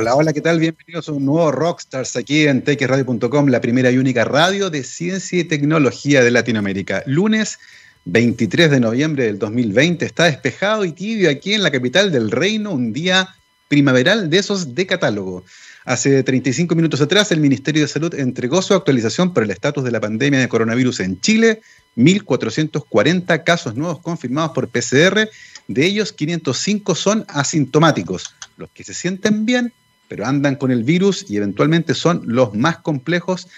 Hola, hola, ¿qué tal? Bienvenidos a un nuevo Rockstars aquí en TechRadio.com, la primera y única radio de ciencia y tecnología de Latinoamérica. Lunes 23 de noviembre del 2020, está despejado y tibio aquí en la capital del reino, un día primaveral de esos de catálogo. Hace 35 minutos atrás, el Ministerio de Salud entregó su actualización por el estatus de la pandemia de coronavirus en Chile. 1.440 casos nuevos confirmados por PCR. De ellos, 505 son asintomáticos. Los que se sienten bien, pero andan con el virus y eventualmente son los más complejos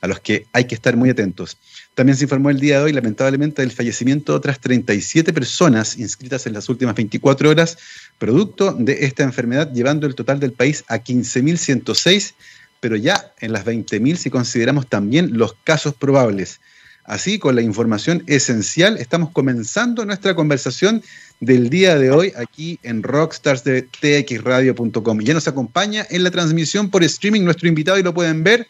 a los que hay que estar muy atentos. También se informó el día de hoy, lamentablemente, del fallecimiento de otras 37 personas inscritas en las últimas 24 horas, producto de esta enfermedad, llevando el total del país a 15.106, pero ya en las 20.000 si consideramos también los casos probables. Así, con la información esencial, estamos comenzando nuestra conversación del día de hoy aquí en Rockstars de txradio.com. Ya nos acompaña en la transmisión por streaming nuestro invitado y lo pueden ver,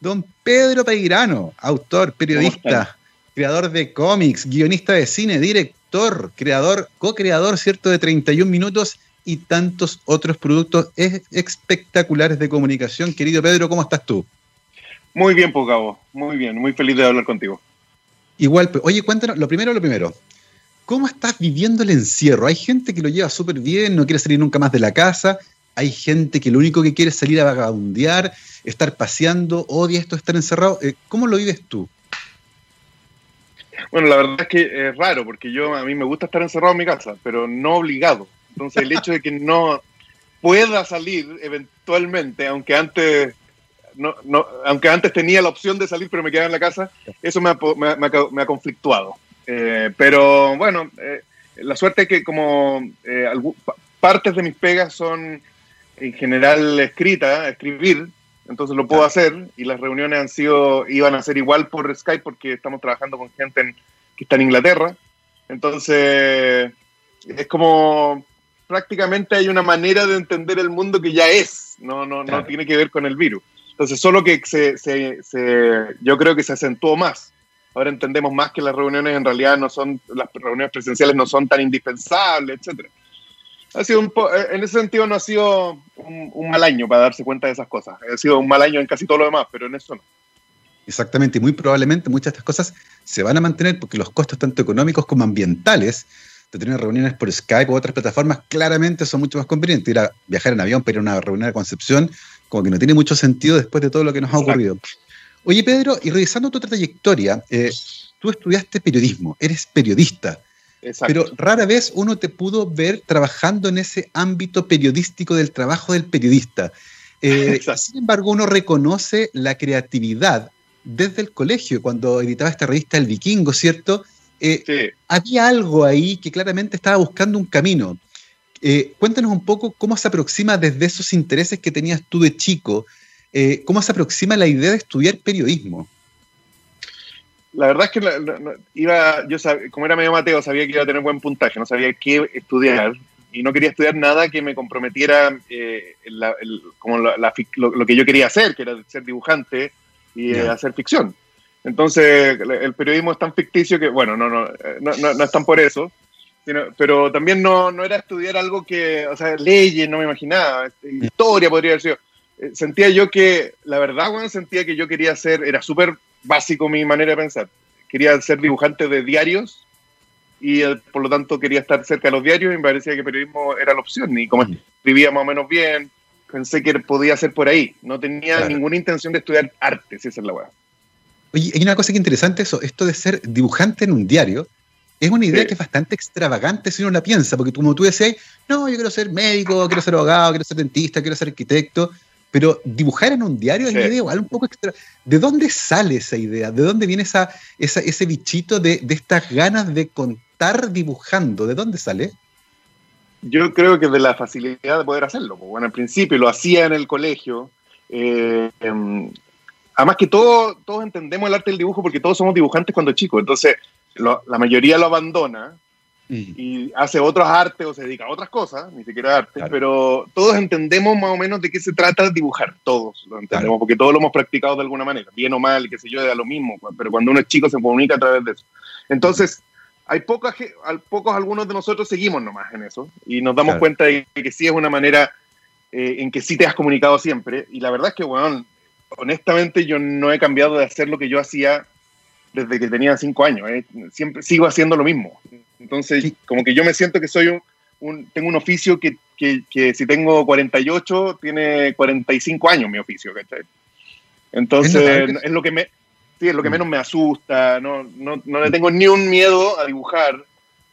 don Pedro Peirano, autor, periodista, creador de cómics, guionista de cine, director, creador, co-creador, ¿cierto?, de 31 minutos y tantos otros productos espectaculares de comunicación. Querido Pedro, ¿cómo estás tú? Muy bien, Pocabo, muy bien, muy feliz de hablar contigo. Igual, oye, cuéntanos, lo primero, lo primero, ¿cómo estás viviendo el encierro? Hay gente que lo lleva súper bien, no quiere salir nunca más de la casa, hay gente que lo único que quiere es salir a vagabundear, estar paseando, odia esto, estar encerrado. Eh, ¿Cómo lo vives tú? Bueno, la verdad es que es raro, porque yo a mí me gusta estar encerrado en mi casa, pero no obligado. Entonces el hecho de que no pueda salir eventualmente, aunque antes no, no, aunque antes tenía la opción de salir, pero me quedaba en la casa, eso me ha, me ha, conflictuado. Eh, pero bueno, eh, la suerte es que como eh, partes de mis pegas son en general escritas, escribir, entonces lo puedo hacer y las reuniones han sido, iban a ser igual por Skype porque estamos trabajando con gente que está en Inglaterra. Entonces, es como prácticamente hay una manera de entender el mundo que ya es, no, no, no tiene que ver con el virus. Entonces, solo que se, se, se, yo creo que se acentuó más. Ahora entendemos más que las reuniones en realidad no son, las reuniones presenciales no son tan indispensables, etcétera. Ha sido un eh, en ese sentido no ha sido un, mal año para darse cuenta de esas cosas. Ha sido un mal año en casi todo lo demás, pero en eso no. Exactamente, y muy probablemente muchas de estas cosas se van a mantener porque los costos tanto económicos como ambientales de tener reuniones por Skype u otras plataformas claramente son mucho más convenientes. Ir a viajar en avión para ir a una reunión de Concepción como que no tiene mucho sentido después de todo lo que nos ha ocurrido. Oye, Pedro, y revisando tu trayectoria, eh, tú estudiaste periodismo, eres periodista, pero rara vez uno te pudo ver trabajando en ese ámbito periodístico del trabajo del periodista. Eh, sin embargo, uno reconoce la creatividad desde el colegio, cuando editaba esta revista El Vikingo, ¿cierto? Eh, había algo ahí que claramente estaba buscando un camino. Eh, cuéntanos un poco cómo se aproxima desde esos intereses que tenías tú de chico, eh, cómo se aproxima la idea de estudiar periodismo. La verdad es que iba, yo como era medio Mateo, sabía que iba a tener buen puntaje, no sabía qué estudiar y no quería estudiar nada que me comprometiera eh, como lo, que yo quería hacer, que era ser dibujante y hacer ficción. Entonces, el periodismo es tan ficticio que, bueno, no, no, no, no, no es tan por eso pero también no, no, era estudiar algo que, o sea, leyes, no me imaginaba, este, historia podría haber sido. Eh, sentía yo que, la verdad, bueno, sentía que yo quería ser, era súper básico mi manera de pensar, quería ser dibujante de diarios y eh, por lo tanto quería estar cerca de los diarios y me parecía que periodismo era la opción y como escribía más o menos bien, pensé que podía ser por ahí, no tenía ninguna intención de estudiar arte, si esa es la weá. Oye, hay una cosa que interesante eso, esto de ser dibujante en un diario, es una idea que es bastante extravagante si uno la piensa, porque como tú decías, no, yo quiero ser médico, quiero ser abogado, quiero ser dentista, quiero ser arquitecto, pero dibujar en un diario es una idea igual un poco extra. ¿De dónde sale esa idea? ¿De dónde viene esa, ese bichito de, estas ganas de contar dibujando? ¿De dónde sale? Yo creo que de la facilidad de poder hacerlo. Bueno, al principio lo hacía en el colegio. Eh, em, además que todos entendemos el arte del dibujo porque todos somos dibujantes cuando chicos. Entonces, la mayoría lo abandona y hace otros artes o se dedica a otras cosas, ni siquiera arte, pero todos entendemos más o menos de qué se trata dibujar, todos lo entendemos, porque todos lo hemos practicado de alguna manera, bien o mal, qué sé yo, da lo mismo, pero cuando uno es chico se comunica a través de eso. Entonces, hay pocos algunos de nosotros seguimos nomás en eso y nos damos cuenta de que sí es una manera eh, en que sí te has comunicado siempre. Y la verdad es que, bueno, honestamente yo no he cambiado de hacer lo que yo hacía desde que tenía cinco años. ¿eh? Siempre sigo haciendo lo mismo. Entonces, como que yo me siento que soy un, tengo un oficio que, que, si tengo 48, tiene 45 años mi oficio, ¿cachai? Entonces, es, lo que me, sí, es lo que mm. menos me asusta, no, no, no, le tengo ni un miedo a dibujar,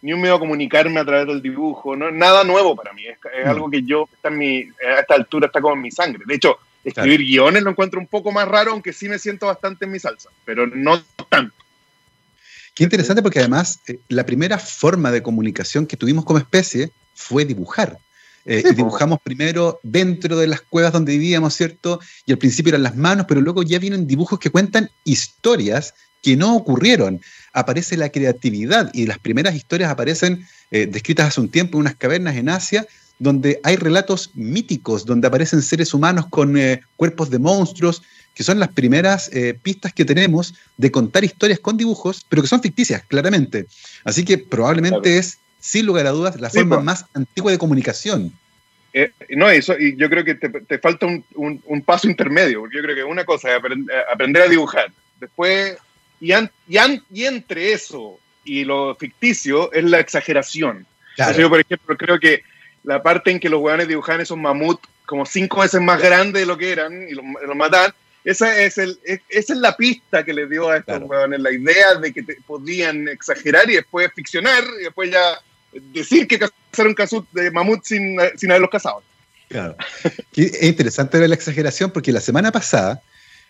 ni un miedo a comunicarme a través del dibujo, no, nada nuevo para mí, es, es mm. algo que yo, está en mi, a esta altura está como en mi sangre. De hecho, escribir guiones lo encuentro un poco más raro, aunque sí me siento bastante en mi salsa, pero no tanto. Qué interesante porque además eh, la primera forma de comunicación que tuvimos como especie fue dibujar. Eh, y dibujamos primero dentro de las cuevas donde vivíamos, ¿cierto? Y al principio eran las manos, pero luego ya vienen dibujos que cuentan historias que no ocurrieron. Aparece la creatividad y las primeras historias aparecen eh, descritas hace un tiempo en unas cavernas en Asia, donde hay relatos míticos, donde aparecen seres humanos con cuerpos de monstruos, que son las primeras eh, pistas que tenemos de contar historias con dibujos, pero que son ficticias, claramente. Así que probablemente es, sin lugar a dudas, la forma pues. más antigua de comunicación. Eh, no, eso, y yo creo que te, falta un, paso intermedio, porque yo creo que una cosa es eh, aprender a dibujar, después, y, y, entre eso y lo ficticio es la exageración. yo, por ejemplo, creo que la parte en que los hueones dibujan esos mamuts como cinco veces más grandes de lo que eran y los, los matan, esa es, el, esa es la pista que le dio a estos huevones, la idea de que podían exagerar y después ficcionar y después ya decir que cazaron de mamut sin, sin haberlos cazado. Claro. es interesante ver la exageración porque la semana pasada,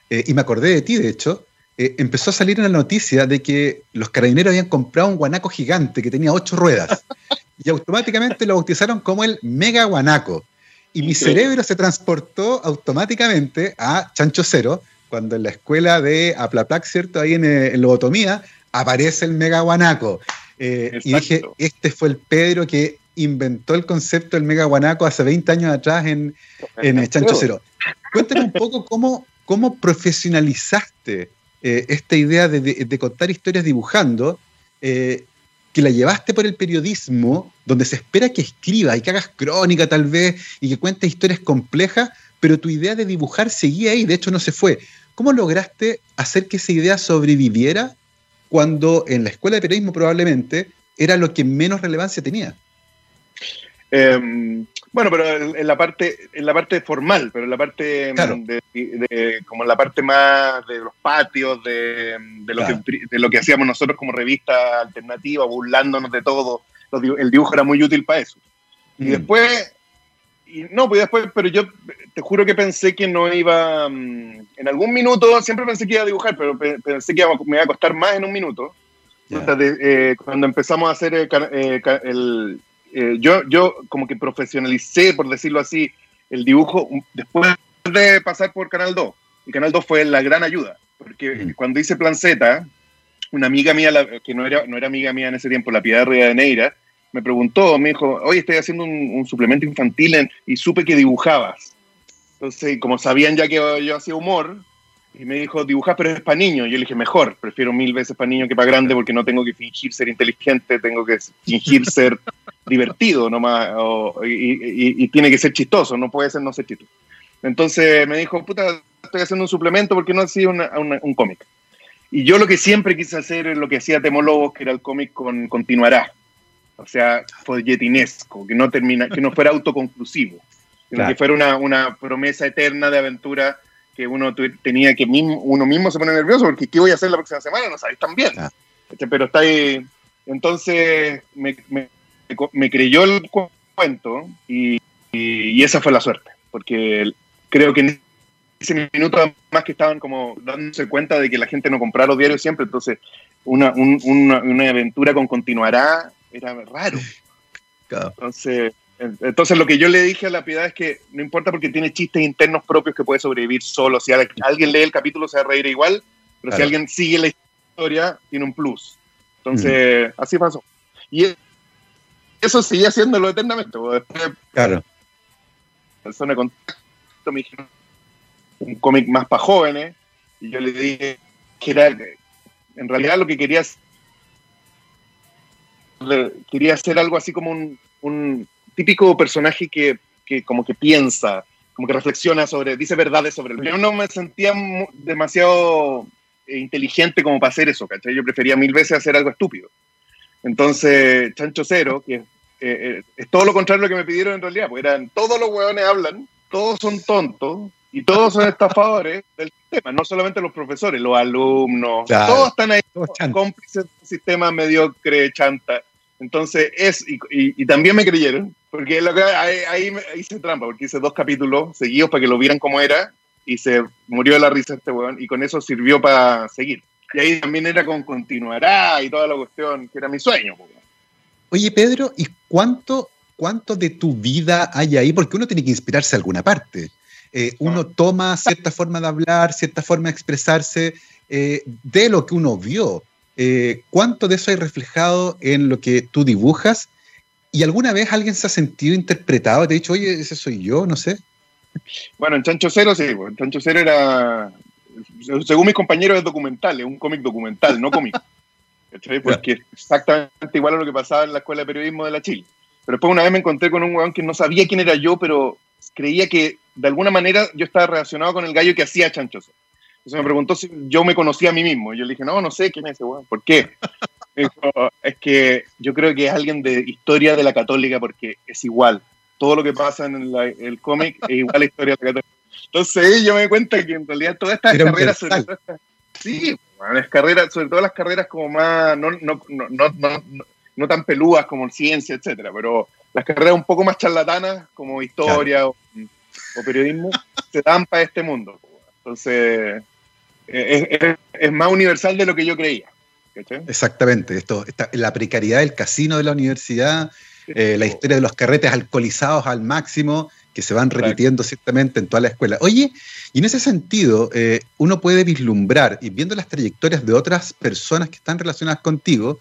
eh, y me acordé de ti de hecho, eh, empezó a salir una noticia de que los carabineros habían comprado un guanaco gigante que tenía ocho ruedas y automáticamente lo bautizaron como el mega guanaco. Y mi cerebro se transportó automáticamente a Chancho Cero, cuando en la escuela de Aplaplac, ¿cierto? Ahí en, eh, en Lobotomía, aparece el mega guanaco. Eh, y dije, este fue el Pedro que inventó el concepto del mega guanaco hace 20 años atrás en, en Chancho Cero. Cuéntame un poco cómo, cómo profesionalizaste eh, esta idea de, de, contar historias dibujando la llevaste por el periodismo, donde se espera que escribas y que hagas crónica tal vez y que cuentes historias complejas, pero tu idea de dibujar seguía ahí, de hecho no se fue. ¿Cómo lograste hacer que esa idea sobreviviera cuando en la escuela de periodismo probablemente era lo que menos relevancia tenía? Em, bueno, pero en la parte, en la parte formal, pero en la parte de, como en la parte más de los patios, de, lo, que, de lo que hacíamos nosotros como revista alternativa, burlándonos de todo, el dibujo era muy útil para eso. Y mm. después, y no, pues después, pero yo te juro que pensé que no iba, mm, en algún minuto, siempre pensé que iba a dibujar, pero pensé que me iba a costar más en un minuto. Eh, cuando empezamos a hacer el, el eh, yo, yo como que profesionalicé, por decirlo así, el dibujo después de pasar por Canal 2. Y Canal 2 fue la gran ayuda, porque mm. cuando hice Plan Z, una amiga mía, que no era, no era amiga mía en ese tiempo, la Piedad de Neira, me preguntó, me dijo, oye, estoy haciendo un, suplemento infantil y supe que dibujabas. Entonces, como sabían ya que yo hacía humor, y me dijo, dibujas pero es para niños. Yo le dije, mejor, prefiero mil veces para niños que para grande porque no tengo que fingir ser inteligente, tengo que fingir ser divertido nomás, y, tiene que ser chistoso, no puede ser no ser chistoso. Entonces me dijo, puta, estoy haciendo un suplemento porque no hacía un cómic. Y yo lo que siempre quise hacer es lo que hacía Temolobos, que era el cómic con Continuará. O sea, folletinesco, que no, termina, que no fuera autoconclusivo, sino que fuera una, una promesa eterna de aventura que uno tenía que uno mismo se pone nervioso porque ¿qué voy a hacer la próxima semana? No sabéis tan bien. Este, pero está ahí. Entonces me, me, creyó el cuento y, y, esa fue la suerte, porque creo que en ese minuto más que estaban como dándose cuenta de que la gente no compraba los diarios siempre, entonces una, una, una aventura con continuará era raro. Entonces entonces lo que yo le dije a la piedad es que no importa porque tiene chistes internos propios que puede sobrevivir solo. Si alguien lee el capítulo se va a reír igual, pero si alguien sigue la historia, tiene un plus. Entonces, así pasó. Y eso sigue haciéndolo eternamente. Después, claro. Persona de contacto me dijeron un cómic más para jóvenes y yo le dije que era, en realidad lo que quería quería hacer algo así como un típico personaje que, que como que piensa, como que reflexiona sobre, dice verdades sobre el. Yo no me sentía demasiado inteligente como para hacer eso, ¿cachai? Yo prefería mil veces hacer algo estúpido. Entonces, Chancho Cero, que eh, es todo lo contrario de lo que me pidieron en realidad, porque eran todos los hueones hablan, todos son tontos y todos son estafadores del sistema, no solamente los profesores, los alumnos, todos están ahí cómplices del sistema mediocre, chanta. Entonces, es, y, también me creyeron, porque lo que, ahí, ahí, hice trampa, porque hice dos capítulos seguidos para que lo vieran como era, y se murió de la risa este weón, y con eso sirvió para seguir. Y ahí también era con continuará y toda la cuestión, que era mi sueño. Oye, Pedro, ¿y cuánto, cuánto de tu vida hay ahí? Porque uno tiene que inspirarse a alguna parte. Eh, uno ah. toma cierta forma de hablar, cierta forma de expresarse eh, de lo que uno vio. Eh, ¿Cuánto de eso hay reflejado en lo que tú dibujas? ¿Y alguna vez alguien se ha sentido interpretado? ¿Te ha dicho, oye, ese soy yo? No sé. Bueno, en Chancho Cero sí, en Chancho Cero era, según mis compañeros, es documental, es un cómic documental, no cómic. Porque es exactamente igual a lo que pasaba en la Escuela de Periodismo de la Chile. Pero después una vez me encontré con un weón que no sabía quién era yo, pero creía que de alguna manera yo estaba relacionado con el gallo que hacía Chancho Cero. Entonces me preguntó si yo me conocía a mí mismo. Y yo le dije, no, no sé quién es ese weón. ¿Por qué? Es que yo creo que es alguien de historia de la católica porque es igual todo lo que pasa en el cómic es igual a la historia de Entonces yo me doy cuenta que en realidad todas estas carreras, sobre todo sí, las carreras, sobre todo las carreras como más, no, no, no, no, tan peludas como ciencia, etcétera, pero las carreras un poco más charlatanas como historia o, periodismo se dan para este mundo. Entonces es, es, más universal de lo que yo creía. Exactamente, esto, la precariedad del casino de la universidad eh, la historia de los carretes alcoholizados al máximo, que se van repitiendo ciertamente en toda la escuela. Oye, y en ese sentido, eh, uno puede vislumbrar, y viendo las trayectorias de otras personas que están relacionadas contigo,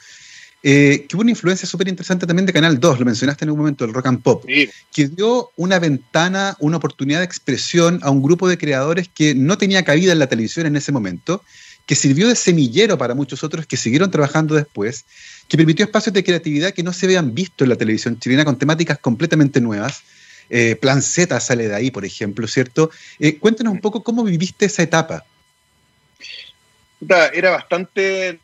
eh, que hubo una influencia súper interesante también de Canal 2, lo mencionaste en un momento, el Rock and Pop, que dio una ventana, una oportunidad de expresión a un grupo de creadores que no tenía cabida en la televisión en ese momento, que sirvió de semillero para muchos otros que siguieron trabajando después que permitió espacios de creatividad que no se habían visto en la televisión chilena con temáticas completamente nuevas. Eh, Plan Z sale de ahí, por ejemplo, ¿cierto? Eh, cuéntanos un poco cómo viviste esa etapa. Era bastante.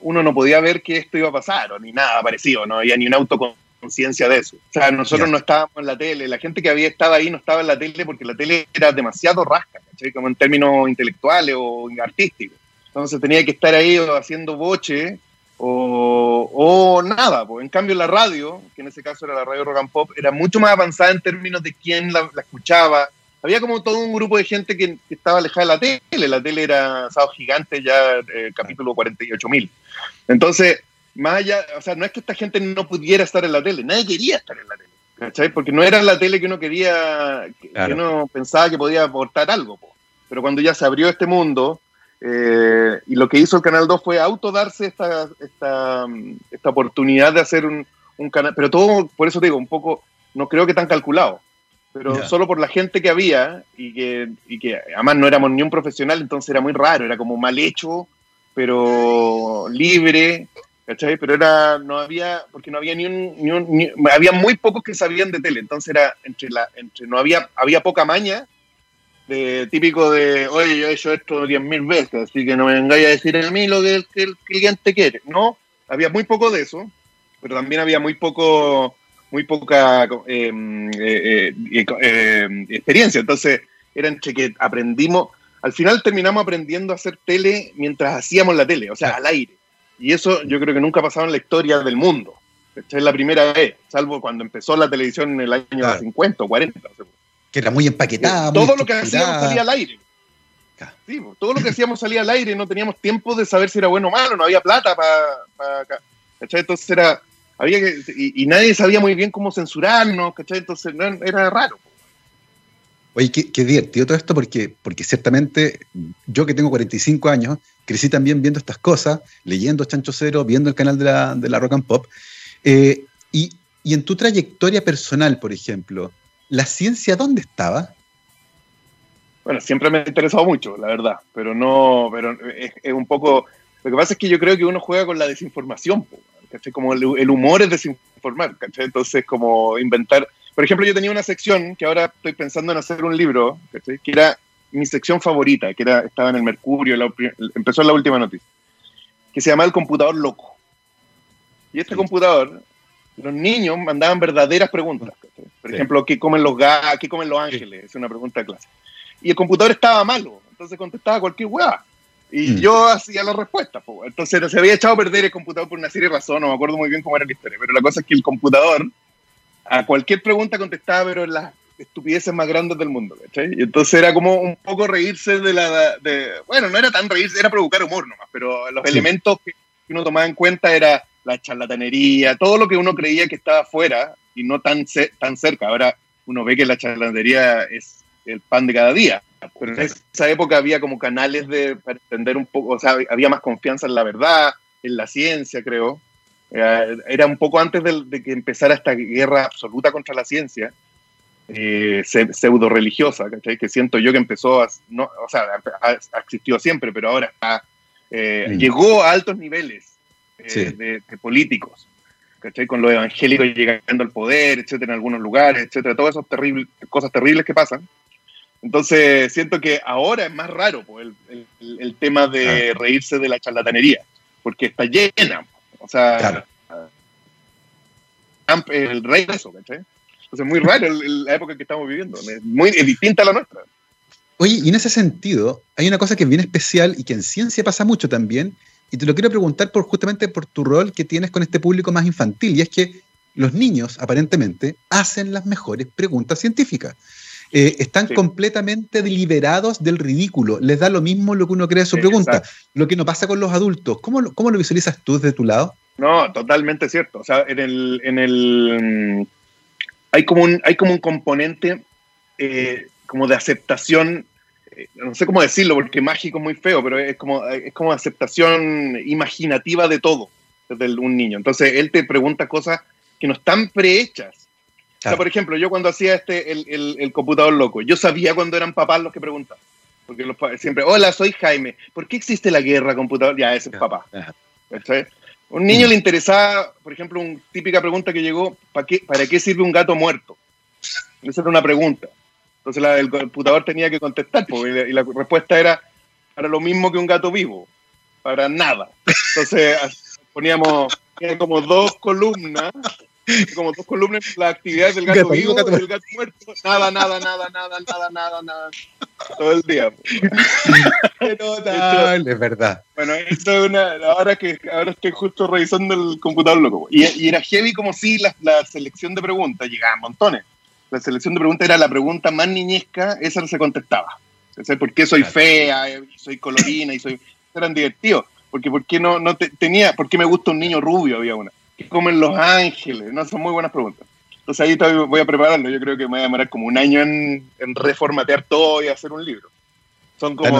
Uno no podía ver que esto iba a pasar, o ni nada parecido, no había ni una autoconciencia de eso. O sea, nosotros no estábamos en la tele, la gente que había estado ahí no estaba en la tele porque la tele era demasiado rasca, ¿cachai? como en términos intelectuales o artísticos. Entonces tenía que estar ahí haciendo boche o, nada. Pues. En cambio, la radio, que en ese caso era la radio rock and pop, era mucho más avanzada en términos de quién la, escuchaba. Había como todo un grupo de gente que, estaba alejada de la tele. La tele era Sábado Gigante, ya eh, capítulo 48.000. Entonces, más allá, o sea, no es que esta gente no pudiera estar en la tele, nadie quería estar en la tele. ¿Cachai? Porque no era la tele que uno quería, que, uno pensaba que podía aportar algo. Pero cuando ya se abrió este mundo, eh, y lo que hizo el Canal 2 fue autodarse esta, esta, esta oportunidad de hacer un, un, canal, pero todo, por eso digo, un poco, no creo que tan calculado, pero solo por la gente que había y que, y que además no éramos ni un profesional, entonces era muy raro, era como mal hecho, pero libre, ¿cachai? Pero era, no había, porque no había ni un, ni un había muy pocos que sabían de tele, entonces era entre la, entre, no había, había poca maña de, típico de, oye, yo he hecho esto diez mil veces, así que no me vengáis a decir a mí lo que el, cliente quiere. No, había muy poco de eso, pero también había muy poco, muy poca em, eh, eh, eh, experiencia. Entonces, era entre que aprendimos, al final terminamos aprendiendo a hacer tele mientras hacíamos la tele, o sea, al aire. Y eso yo creo que nunca ha pasado en la historia del mundo. Esta es la primera vez, salvo cuando empezó la televisión en el año 50 o 40 que era muy empaquetada. Todo lo que hacíamos salía al aire. Sí, todo lo que hacíamos salía al aire, no teníamos tiempo de saber si era bueno o malo, no había plata para... Entonces era... Había que, y, nadie sabía muy bien cómo censurarnos, ¿cachai? Entonces era raro. Oye, qué, divertido todo esto porque, porque ciertamente yo que tengo 45 años, crecí también viendo estas cosas, leyendo Chancho Cero, viendo el canal de la, de la Rock and Pop. Eh, y, y en tu trayectoria personal, por ejemplo, ¿la ciencia dónde estaba? Bueno, siempre me ha interesado mucho, la verdad, pero no, pero es, un poco, lo que pasa es que yo creo que uno juega con la desinformación, ¿cachai? Como el, humor es desinformar, ¿cachai? Entonces, como inventar, Por ejemplo, yo tenía una sección que ahora estoy pensando en hacer un libro, que era mi sección favorita, que era, estaba en el Mercurio, empezó en la última noticia, que se llama El computador loco. Y este computador, los niños mandaban verdaderas preguntas. Por ejemplo, ¿qué comen los gatos? ¿Qué comen los ángeles? Es una pregunta de clase. Y el computador estaba malo, entonces contestaba cualquier hueá. Y mm. yo hacía la respuesta. Entonces se había echado a perder el computador por una serie de razones, no me acuerdo muy bien cómo era la historia, pero la cosa es que el computador a cualquier pregunta contestaba, pero en las estupideces más grandes del mundo. Y entonces era como un poco reírse de la... De, bueno, no era tan reírse, era provocar humor nomás, pero los elementos que uno tomaba en cuenta era la charlatanería, todo lo que uno creía que estaba fuera y no tan, tan cerca. Ahora uno ve que la charlatanería es el pan de cada día. Pero en esa época había como canales de, para entender un poco, o sea, había más confianza en la verdad, en la ciencia, creo. Eh, era un poco antes de, que empezara esta guerra absoluta contra la ciencia, eh, pseudo religiosa, que siento yo que empezó, a, no, o sea, ha, existido siempre, pero ahora está, eh, llegó a altos niveles eh, de, políticos, con los evangélicos llegando al poder, etcétera, en algunos lugares, etcétera, todas esas terribles, cosas terribles que pasan. Entonces, siento que ahora es más raro pues, el, tema de reírse de la charlatanería, porque está llena. O sea, el rey de eso, ¿cachai? Entonces, es muy raro la época que estamos viviendo, es muy distinta a la nuestra. Oye, y en ese sentido, hay una cosa que es bien especial y que en ciencia pasa mucho también, y te lo quiero preguntar por justamente por tu rol que tienes con este público más infantil, y es que los niños, aparentemente, hacen las mejores preguntas científicas. Eh, están completamente deliberados del ridículo. Les da lo mismo lo que uno cree de su pregunta. Lo que no pasa con los adultos. ¿Cómo, ¿Cómo, lo visualizas tú desde tu lado? No, totalmente cierto. O sea, en el, en el mm, hay como un, hay como un componente eh, como de aceptación, no sé cómo decirlo, porque mágico es muy feo, pero es como, es como aceptación imaginativa de todo desde un niño. Entonces él te pregunta cosas que no están prehechas o sea, por ejemplo, yo cuando hacía este, el, el, computador loco, yo sabía cuando eran papás los que preguntaban. Porque los, siempre, hola, soy Jaime. ¿Por qué existe la guerra computador? Ya, ese es papá. Un niño le interesaba, por ejemplo, una típica pregunta que llegó, ¿para qué, ¿para qué sirve un gato muerto? Esa era una pregunta. Entonces el computador tenía que contestar, y, la, respuesta era, para lo mismo que un gato vivo, para nada. Entonces poníamos como dos columnas como dos columnas, las actividades del gato, vivo y del gato muerto. Nada, nada, nada, nada, nada, nada, nada. Todo el día. Total, es verdad. Bueno, esto es una. Ahora que ahora estoy justo revisando el computador loco. Y, y era heavy como si la, la selección de preguntas llegaban montones. La selección de preguntas era la pregunta más niñesca, esa no se contestaba. ¿Por qué soy fea, soy colorina y soy. Eran divertidos. Porque, ¿por qué no, no tenía, por qué me gusta un niño rubio? Había una ¿Qué comen los ángeles? No, son muy buenas preguntas. Entonces ahí voy a prepararlo. Yo creo que me voy a demorar como un año en, reformatear todo y hacer un libro. Son como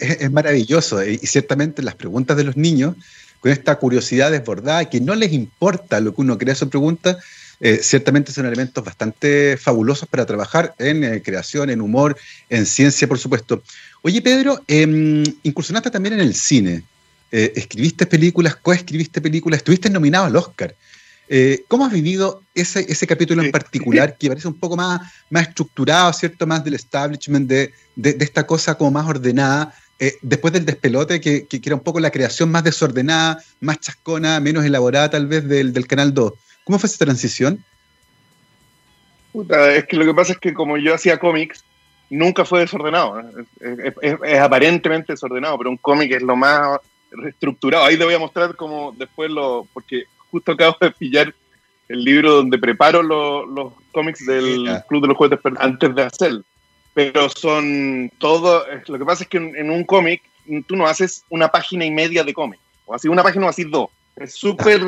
es, maravilloso. Y ciertamente las preguntas de los niños, con esta curiosidad desbordada, que no les importa lo que uno crea su pregunta, eh, ciertamente son elementos bastante fabulosos para trabajar en eh, creación, en humor, en ciencia, por supuesto. Oye, Pedro, em, incursionaste también en el cine. Eh, escribiste películas, coescribiste películas, estuviste nominado al Oscar. Eh, ¿Cómo has vivido ese, ese capítulo en particular que parece un poco más, más estructurado, ¿cierto? Más del establishment, de, de, esta cosa como más ordenada, eh, después del despelote, que, que, era un poco la creación más desordenada, más chascona, menos elaborada tal vez del, del Canal 2. ¿Cómo fue esa transición? es que lo que pasa es que como yo hacía cómics, nunca fue desordenado. Es, es aparentemente desordenado, pero un cómic es lo más reestructurado. Ahí te voy a mostrar como después lo, porque justo acabo de pillar el libro donde preparo los cómics del Club de los Juguetes antes de hacerlo. Pero son todo, lo que pasa es que en, un cómic tú no haces una página y media de cómic, o así una página o así dos. Es súper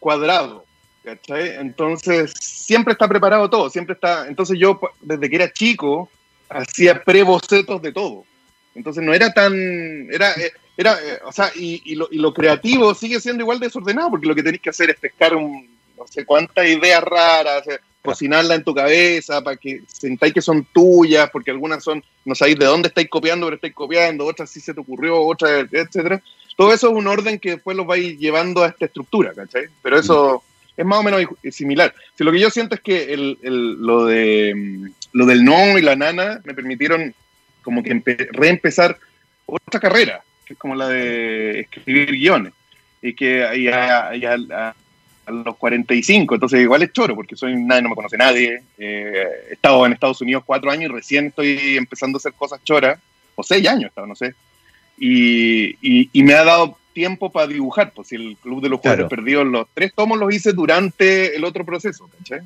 cuadrado. ¿Cachai? Entonces, siempre está preparado todo, siempre está. Entonces, yo desde que era chico hacía pre-bocetos de todo. Entonces, no era tan. Era, eh, era, eh, o sea, y, lo, creativo sigue siendo igual desordenado, porque lo que tenés que hacer es pescar un, no sé cuántas ideas raras, cocinarla en tu cabeza para que sentáis que son tuyas, porque algunas son, no sabéis de dónde estáis copiando, pero estáis copiando, otras sí se te ocurrió, otras, etcétera. Todo eso es un orden que después los vais llevando a esta estructura, ¿cachai? Pero eso, es más o menos similar. Si lo que yo siento es que el, lo, de, mm, lo del no y la nana me permitieron como que reempezar otra carrera, que es como la de escribir guiones. Y que a, a, los 45, entonces igual es choro, porque soy nadie, no me conoce nadie. Eh, he estado en Estados Unidos cuatro años y recién estoy empezando a hacer cosas choras, o seis años, no sé. Y, y, me ha dado tiempo para dibujar, pues si el Club de los Juegos Perdidos, los tres tomos los hice durante el otro proceso, ¿cachai?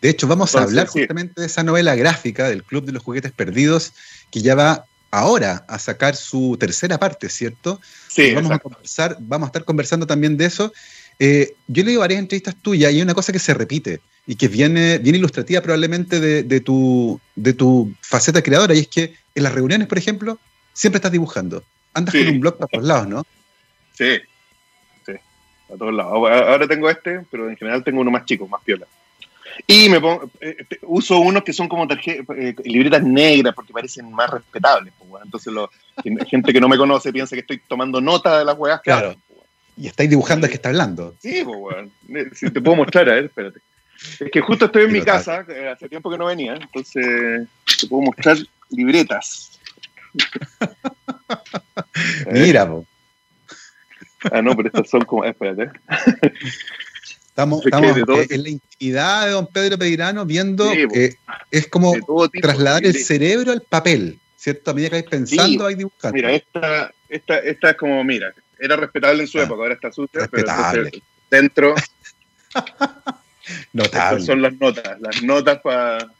De hecho, vamos a hablar justamente de esa novela gráfica del Club de los Juguetes Perdidos, que ya va ahora a sacar su tercera parte, ¿cierto? Sí. Vamos a, conversar, vamos a estar conversando también de eso. Eh, yo he leído varias entrevistas tuyas y hay una cosa que se repite y que viene bien ilustrativa probablemente de, tu, de tu faceta creadora, y es que en las reuniones, por ejemplo, siempre estás dibujando. Andas con un blog para todos lados, ¿no? Sí, sí, a todos lados. Ahora tengo este, pero en general tengo uno más chico, más piola. Y me pongo, eh, este, uso unos que son como eh, libretas negras porque parecen más respetables. Pues, Entonces, lo, gente que no me conoce piensa que estoy tomando nota de las weas claro. Pues, y estáis dibujando es que está hablando. Sí, pues, bueno. Si te puedo mostrar, a ver, espérate. Es que justo estoy en mi casa, eh, hace tiempo que no venía, entonces te puedo mostrar libretas. Mira, po. Ah, no, pero estas son como. Espérate. Estamos, estamos en la intimidad de don Pedro Pedirano viendo que es como trasladar el cerebro al papel, ¿cierto? A medida que vais pensando, hay dibujando. Mira, esta, esta, esta es como, mira, era respetable en su ah, época, ahora está sucia, pero dentro. Notable. Estas son las notas, las notas para.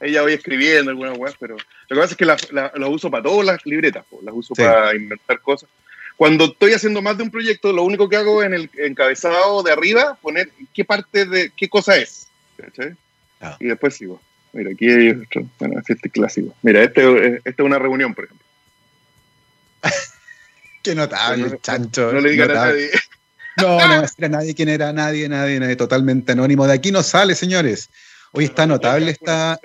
Ella voy escribiendo algunas weas, pero lo que pasa es que las la, uso para todas las libretas, las uso para inventar cosas. Cuando estoy haciendo más de un proyecto, lo único que hago en el encabezado de arriba, poner qué parte de qué cosa es. Ah. Y después sigo. Mira, aquí hay otro. Bueno, este clásico. Mira, este, este es una reunión, por ejemplo. Qué notable, chancho. No le digan a nadie. No, no decir a nadie quién era, nadie, nadie, nadie, totalmente anónimo. De aquí no sale, señores. Hoy está notable esta.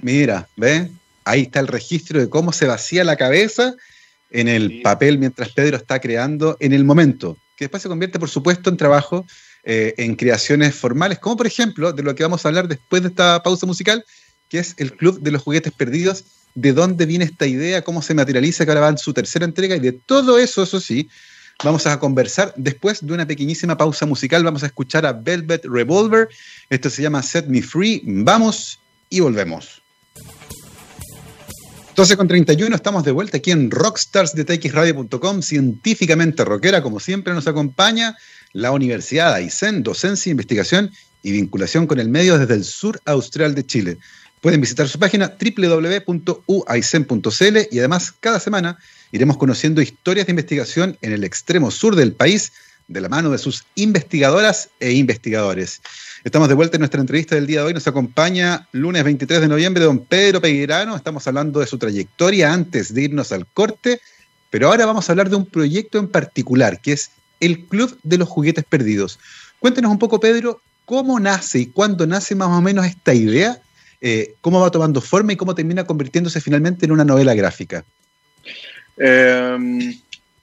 Mira, ¿ve? Ahí está el registro de cómo se vacía la cabeza en el papel mientras Pedro está creando en el momento, que después se convierte, por supuesto, en trabajo, eh, en creaciones formales, como por ejemplo de lo que vamos a hablar después de esta pausa musical, que es el Club de los Juguetes Perdidos, de dónde viene esta idea, cómo se materializa, que ahora va en su tercera entrega, y de todo eso, eso sí, vamos a conversar después de una pequeñísima pausa musical. Vamos a escuchar a Velvet Revolver. Esto se llama Set Me Free. Vamos y volvemos. 12 con 31, estamos de vuelta aquí en Rockstars de TXRadio.com, científicamente rockera, como siempre nos acompaña la Universidad Aysén, docencia, investigación y vinculación con el medio desde el sur austral de Chile. Pueden visitar su página www.uaicen.cl y además cada semana iremos conociendo historias de investigación en el extremo sur del país de la mano de sus investigadoras e investigadores. Estamos de vuelta en nuestra entrevista del día de hoy. Nos acompaña lunes 23 de noviembre don Pedro Peguirano. Estamos hablando de su trayectoria antes de irnos al corte, pero ahora vamos a hablar de un proyecto en particular, que es el Club de los Juguetes Perdidos. Cuéntenos un poco, Pedro, cómo nace y cuándo nace más o menos esta idea eh, cómo va tomando forma y cómo termina convirtiéndose finalmente en una novela gráfica. Em,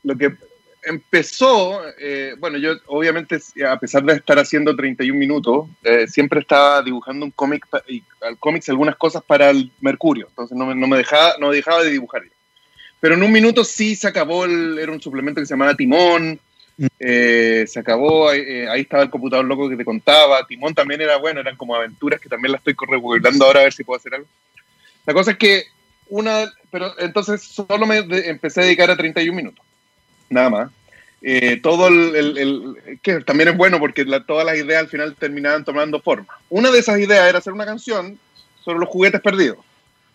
lo que empezó, eh, bueno, yo obviamente, a pesar de estar haciendo 31 minutos, eh, siempre estaba dibujando un cómic, y al cómics algunas cosas para el Mercurio, entonces no me, dejaba, no dejaba de dibujar. Pero en un minuto sí se acabó, era un suplemento que se llamaba Timón, eh, se acabó, ahí estaba el computador loco que te contaba, Timón también era bueno, eran como aventuras que también las estoy recopilando ahora a ver si puedo hacer algo. La cosa es que una, pero entonces solo me empecé a dedicar a 31 minutos, nada más. Eh, todo el, que también es bueno porque todas las ideas al final terminaban tomando forma. Una de esas ideas era hacer una canción sobre los juguetes perdidos,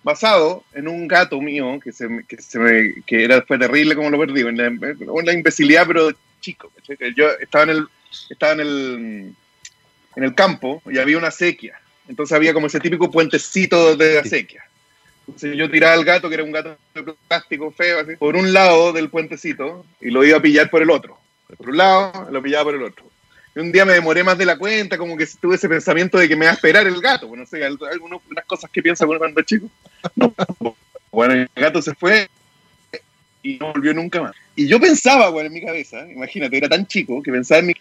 basado en un gato mío que, se, que, se que era fue terrible como lo perdí, en la, en la imbecilidad, pero chico. Yo estaba en el, estaba en el, en el campo y había una sequía. Entonces había como ese típico puentecito de la sequía. Entonces yo tiraba al gato, que era un gato de plástico feo, así, por un lado del puentecito y lo iba a pillar por el otro. Por un lado, lo pillaba por el otro. Y un día me demoré más de la cuenta, como que tuve ese pensamiento de que me iba a esperar el gato. Bueno, no sé, algunas cosas que piensa cuando es chico. bueno, el gato se fue y no volvió nunca más. Y yo pensaba, bueno, en mi cabeza, imagínate, era tan chico que pensaba en mi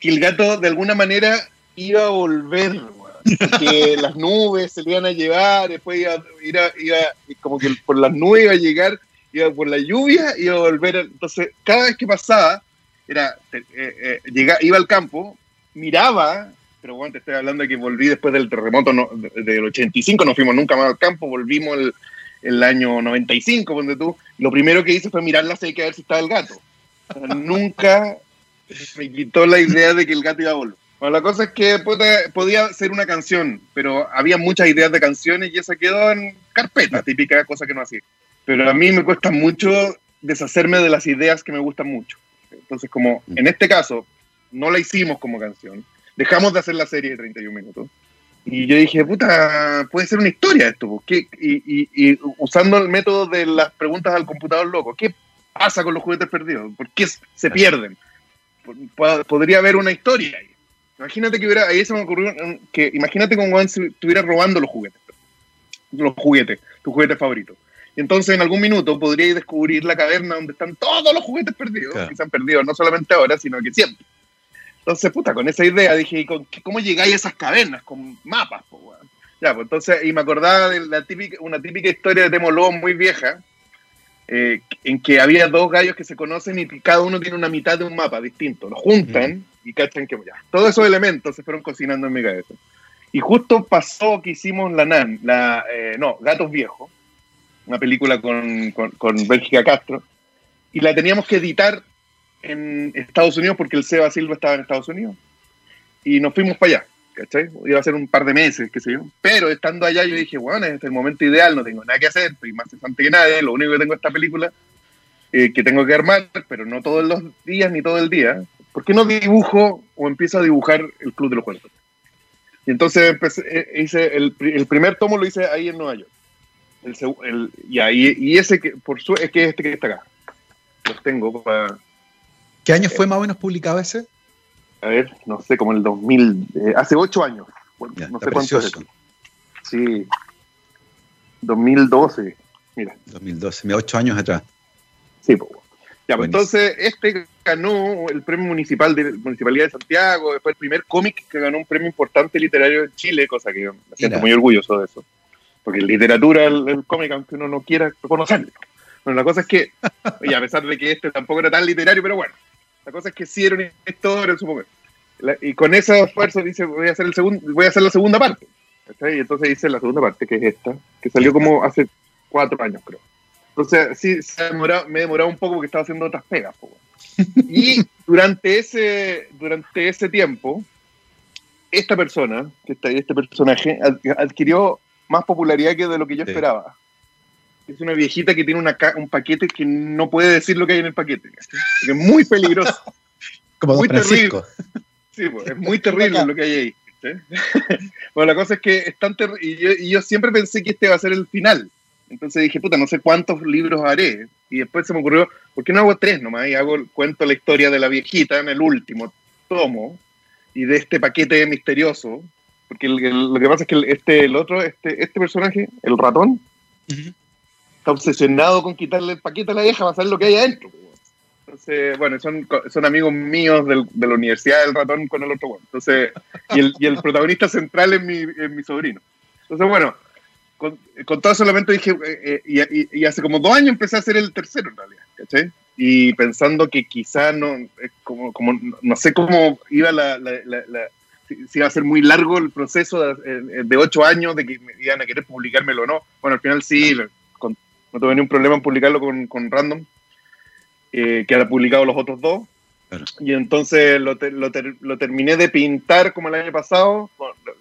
que el gato de alguna manera iba a volver, que las nubes se le iban a llevar, después iba, iba, iba, como que por las nubes iba a llegar, iba por la lluvia, iba a volver. Entonces, cada vez que pasaba, era, eh, eh, llegaba, iba al campo, miraba, pero bueno, te estoy hablando de que volví después del terremoto no, del 85, no fuimos nunca más al campo, volvimos el, el año 95, donde tú, lo primero que hice fue mirar la seca a ver si estaba el gato. nunca me quitó la idea de que el gato iba a volver. Bueno, la cosa es que podía ser una canción, pero había muchas ideas de canciones y esa quedó en carpeta, típica cosa que no hacía. Pero a mí me cuesta mucho deshacerme de las ideas que me gustan mucho. Entonces, como en este caso no la hicimos como canción, dejamos de hacer la serie de 31 minutos. Y yo dije, puta, puede ser una historia esto. ¿qué? Y, y, usando el método de las preguntas al computador loco, ¿qué pasa con los juguetes perdidos? ¿Por qué se pierden? Podría haber una historia ahí. Imagínate que hubiera, ahí se me ocurrió que imagínate con Juan estuviera robando los juguetes, los juguetes, tu juguete favorito. Y entonces en algún minuto podríais descubrir la caverna donde están todos los juguetes perdidos, que se han perdido no solamente ahora, sino que siempre. Entonces, puta, con esa idea dije, ¿cómo llegáis a esas cavernas? Con mapas, Ya, pues entonces, y me acordaba de la típica, una típica historia de Temo muy vieja, eh, en que había dos gallos que se conocen y cada uno tiene una mitad de un mapa distinto. Lo juntan y cachan que ya. Todos esos elementos se fueron cocinando en mi cabeza. Y justo pasó que hicimos la NAN, la, eh, no, Gatos Viejos, una película con, con, con Bélgica Castro, y la teníamos que editar en Estados Unidos porque el Seba Silva estaba en Estados Unidos. Y nos fuimos para allá, ¿cachai? Iba a ser un par de meses, qué sé yo. Pero estando allá yo dije, bueno, este es el momento ideal, no tengo nada que hacer, estoy más cesante que nadie, lo único que tengo es esta película eh, que tengo que armar, pero no todos los días ni todo el día. ¿Por qué no dibujo o empiezo a dibujar el Club de los Cuentos? Y entonces eh, hice el, el, primer tomo lo hice ahí en Nueva York. El, el, y, ahí, y ese que por su, es que este que está acá. Los tengo para, ¿Qué año fue más o menos publicado ese? A ver, no sé, como el 2000, eh, hace ocho años. no sé cuánto es Sí, 2012, mira. 2012, mira, ocho años atrás. Sí, pues. Ya, pues entonces este ganó el premio municipal de Municipalidad de Santiago, fue el primer cómic que ganó un premio importante literario en Chile, cosa que me siento muy orgulloso de eso. Porque en literatura, el, el cómic, aunque uno no quiera reconocerlo. Bueno, la cosa es que, y a pesar de que este tampoco era tan literario, pero bueno, la cosa es que sí era una historia en su momento. y con ese esfuerzo dice, voy a hacer el segundo, voy a hacer la segunda parte. Y entonces hice la segunda parte, que es esta, que salió como hace cuatro años, creo. Entonces, sí, me he demorado un poco porque estaba haciendo otras pegas. Y durante ese, durante ese tiempo, esta persona, este personaje, adquirió más popularidad que de lo que yo esperaba. Es una viejita que tiene una un paquete que no puede decir lo que hay en el paquete. Es muy peligroso. Como muy terrible. Sí, pues, es muy terrible lo que hay ahí. bueno, la cosa es que es tan y yo, y yo siempre pensé que este va a ser el final. Entonces dije, puta, no sé cuántos libros haré. Y después se me ocurrió, ¿por qué no hago tres nomás? Y hago, cuento la historia de la viejita en el último tomo y de este paquete misterioso. Porque lo que pasa es que este, el otro, este, este personaje, el ratón, está obsesionado con quitarle el paquete a la vieja para saber lo que hay adentro. Entonces, bueno, son, son amigos míos del, de la Universidad del Ratón con el otro. Bueno. Entonces, y el, y el protagonista central es mi, es mi sobrino. Entonces, bueno, con, con, todo solamente dije, eh, eh, y, y, hace como dos años empecé a hacer el tercero en realidad, ¿cachai? Y pensando que quizá no, como, como, no sé cómo iba la, la, la, si, iba a ser muy largo el proceso de, de, ocho años de que me iban a querer publicármelo o no. Bueno, al final sí, no tuve ningún problema en publicarlo con, con Random, eh, que ha publicado los otros dos. Y entonces lo, lo, lo, terminé de pintar como el año pasado.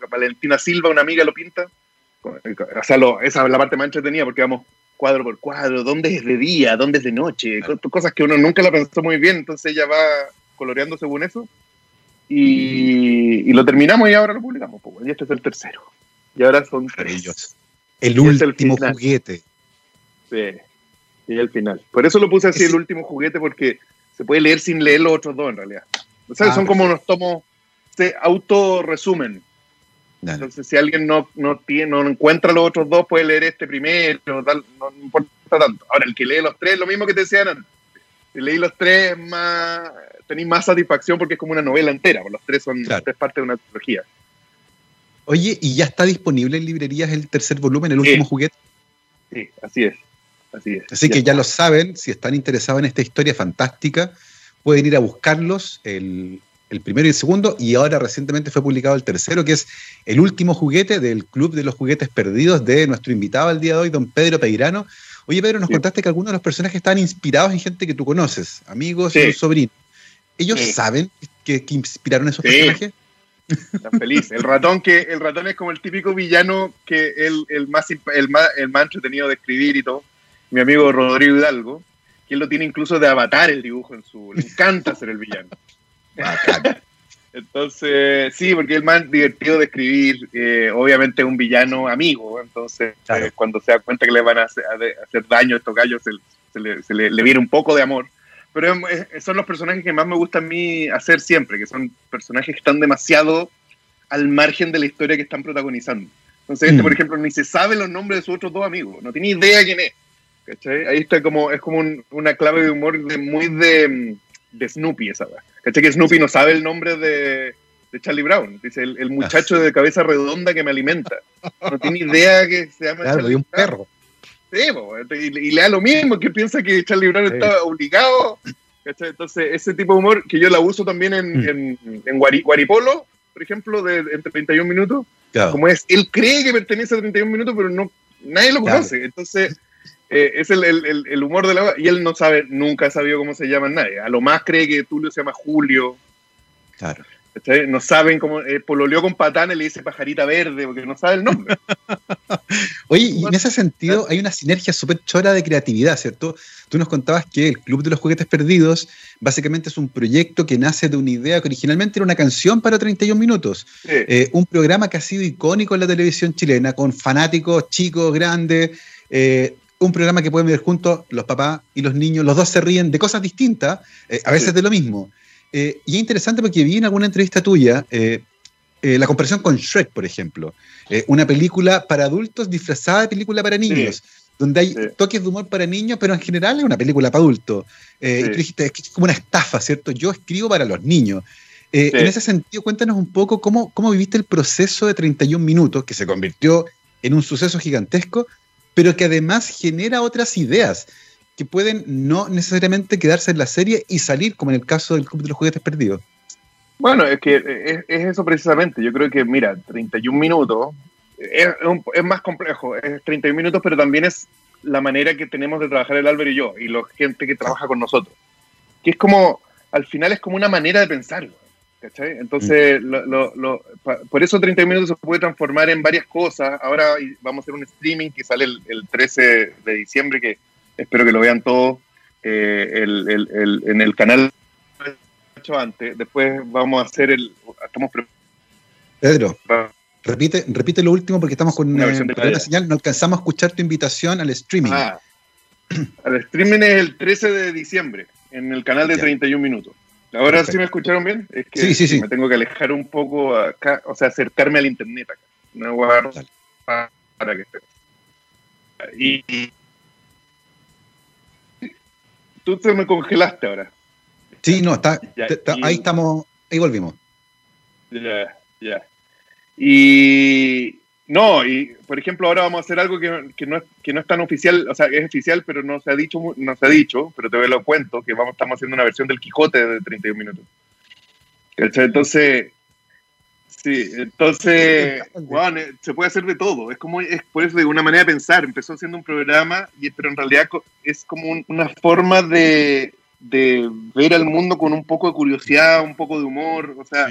Valentina Silva, una amiga, lo pinta. O sea, lo, esa es la parte más entretenida porque vamos cuadro por cuadro, dónde es de día, dónde es de noche, cosas que uno nunca la pensó muy bien, entonces ella va coloreando según eso. Y, y lo terminamos y ahora lo publicamos. Pues, y este es el tercero. Y ahora son tres. El último el juguete. Sí, y el final. Por eso lo puse así, el último juguete, porque se puede leer sin leer los otros dos en realidad. O sea, ah, son como unos tomos, se Entonces, si alguien no, no, tiene, no encuentra los otros dos, puede leer este primero, tal, no importa tanto. Ahora, el que lee los tres, lo mismo que te decían antes. si leí los tres, más tenéis más satisfacción porque es como una novela entera, los tres son tres partes de una trilogía. Oye, ¿y ya está disponible en librerías el tercer volumen, el último juguete? Sí, así es. Así, es. así que ya lo saben, si están interesados en esta historia fantástica, pueden ir a buscarlos, el, el primero y el segundo, y ahora recientemente fue publicado el tercero, que es el último juguete del Club de los Juguetes Perdidos de nuestro invitado al día de hoy, don Pedro Peirano. Oye, Pedro, nos contaste que algunos de los personajes estaban inspirados en gente que tú conoces, amigos y sobrinos. ¿Ellos saben que, inspiraron esos personajes? Están felices. El ratón que el ratón es como el típico villano que el, el más el más, el más entretenido de escribir y todo. Mi amigo Rodrigo Hidalgo, que él lo tiene incluso de avatar el dibujo en su. Le encanta ser el villano. Entonces, sí, porque el más divertido de escribir, eh, obviamente es un villano amigo, entonces eh, cuando se da cuenta que le van a hacer, daño a estos gallos, se, le, viene un poco de amor. Pero son los personajes que más me gusta a mí hacer siempre, que son personajes que están demasiado al margen de la historia que están protagonizando. Entonces, este, mm. por ejemplo, ni se sabe los nombres de sus otros dos amigos, no tiene idea quién es. Ahí está como, es como una clave de humor de, muy de, de Snoopy esa. ¿Cachai? Que Snoopy no sabe el nombre de, de Charlie Brown. Dice, el, muchacho de cabeza redonda que me alimenta. No tiene idea que se llama claro, Charlie un perro. Sí, y, le da lo mismo, que piensa que Charlie Brown está obligado. Entonces, ese tipo de humor que yo la uso también en, mm. en, en Guaripolo, por ejemplo, de entre 31 minutos. Como es, él cree que pertenece a 31 minutos, pero no nadie lo conoce. Entonces, eh, es el, el, el, humor de la... Y él no sabe, nunca ha sabido cómo se llama nadie. A lo más cree que Tulio se llama Julio. Claro. No saben cómo... Eh, pololeó con Patán y le dice pajarita verde porque no sabe el nombre. Oye, y en ese sentido hay una sinergia súper chora de creatividad, ¿cierto? Tú nos contabas que el Club de los Juguetes Perdidos básicamente es un proyecto que nace de una idea que originalmente era una canción para 31 minutos. Eh, un programa que ha sido icónico en la televisión chilena, con fanáticos chicos, grandes, eh, un programa que pueden ver juntos los papás y los niños, los dos se ríen de cosas distintas, eh, a veces de lo mismo. Eh, y es interesante porque vi en alguna entrevista tuya eh, la comparación con Shrek, por ejemplo, una película para adultos disfrazada de película para niños. donde hay toques de humor para niños, pero en general es una película para adultos. Y tú dijiste, es, que es como una estafa, ¿cierto? Yo escribo para los niños. En ese sentido, cuéntanos un poco cómo, cómo viviste el proceso de 31 minutos, que se convirtió en un suceso gigantesco, pero que además genera otras ideas que pueden no necesariamente quedarse en la serie y salir, como en el caso del Club de los Juguetes Perdidos. Bueno, es que es, eso precisamente. Yo creo que, mira, 31 minutos es, es, más complejo. Es 31 minutos, pero también es la manera que tenemos de trabajar el Álvaro y yo, y la gente que trabaja con nosotros. Que es como, al final es como una manera de pensar. Entonces, mm. por eso 30 minutos se puede transformar en varias cosas. Ahora vamos a hacer un streaming que sale el, 13 de diciembre, que espero que lo vean todos eh, en el canal antes. Después vamos a hacer el... Estamos Pedro, repite, repite lo último porque estamos con una, una señal. No alcanzamos a escuchar tu invitación al streaming. Ah, al streaming es el 13 de diciembre en el canal de 31 minutos. Ahora sí me escucharon bien. Es que sí, sí, sí. me tengo que alejar un poco acá, o sea, acercarme al internet acá. No guardo para, para que esté. Y, tú te me congelaste ahora. Sí, no, está, ahí estamos, ahí volvimos. Ya, ya. Y no, y por ejemplo, ahora vamos a hacer algo que, no, es, que no es tan oficial, o sea, es oficial, pero no se ha dicho, no se ha dicho, pero te lo cuento, que vamos, estamos haciendo una versión del Quijote de 31 minutos. Entonces, sí, entonces, bueno, se puede hacer de todo, es como, es por eso de una manera de pensar, empezó siendo un programa, y, pero en realidad es como una forma de, de, ver al mundo con un poco de curiosidad, un poco de humor, o sea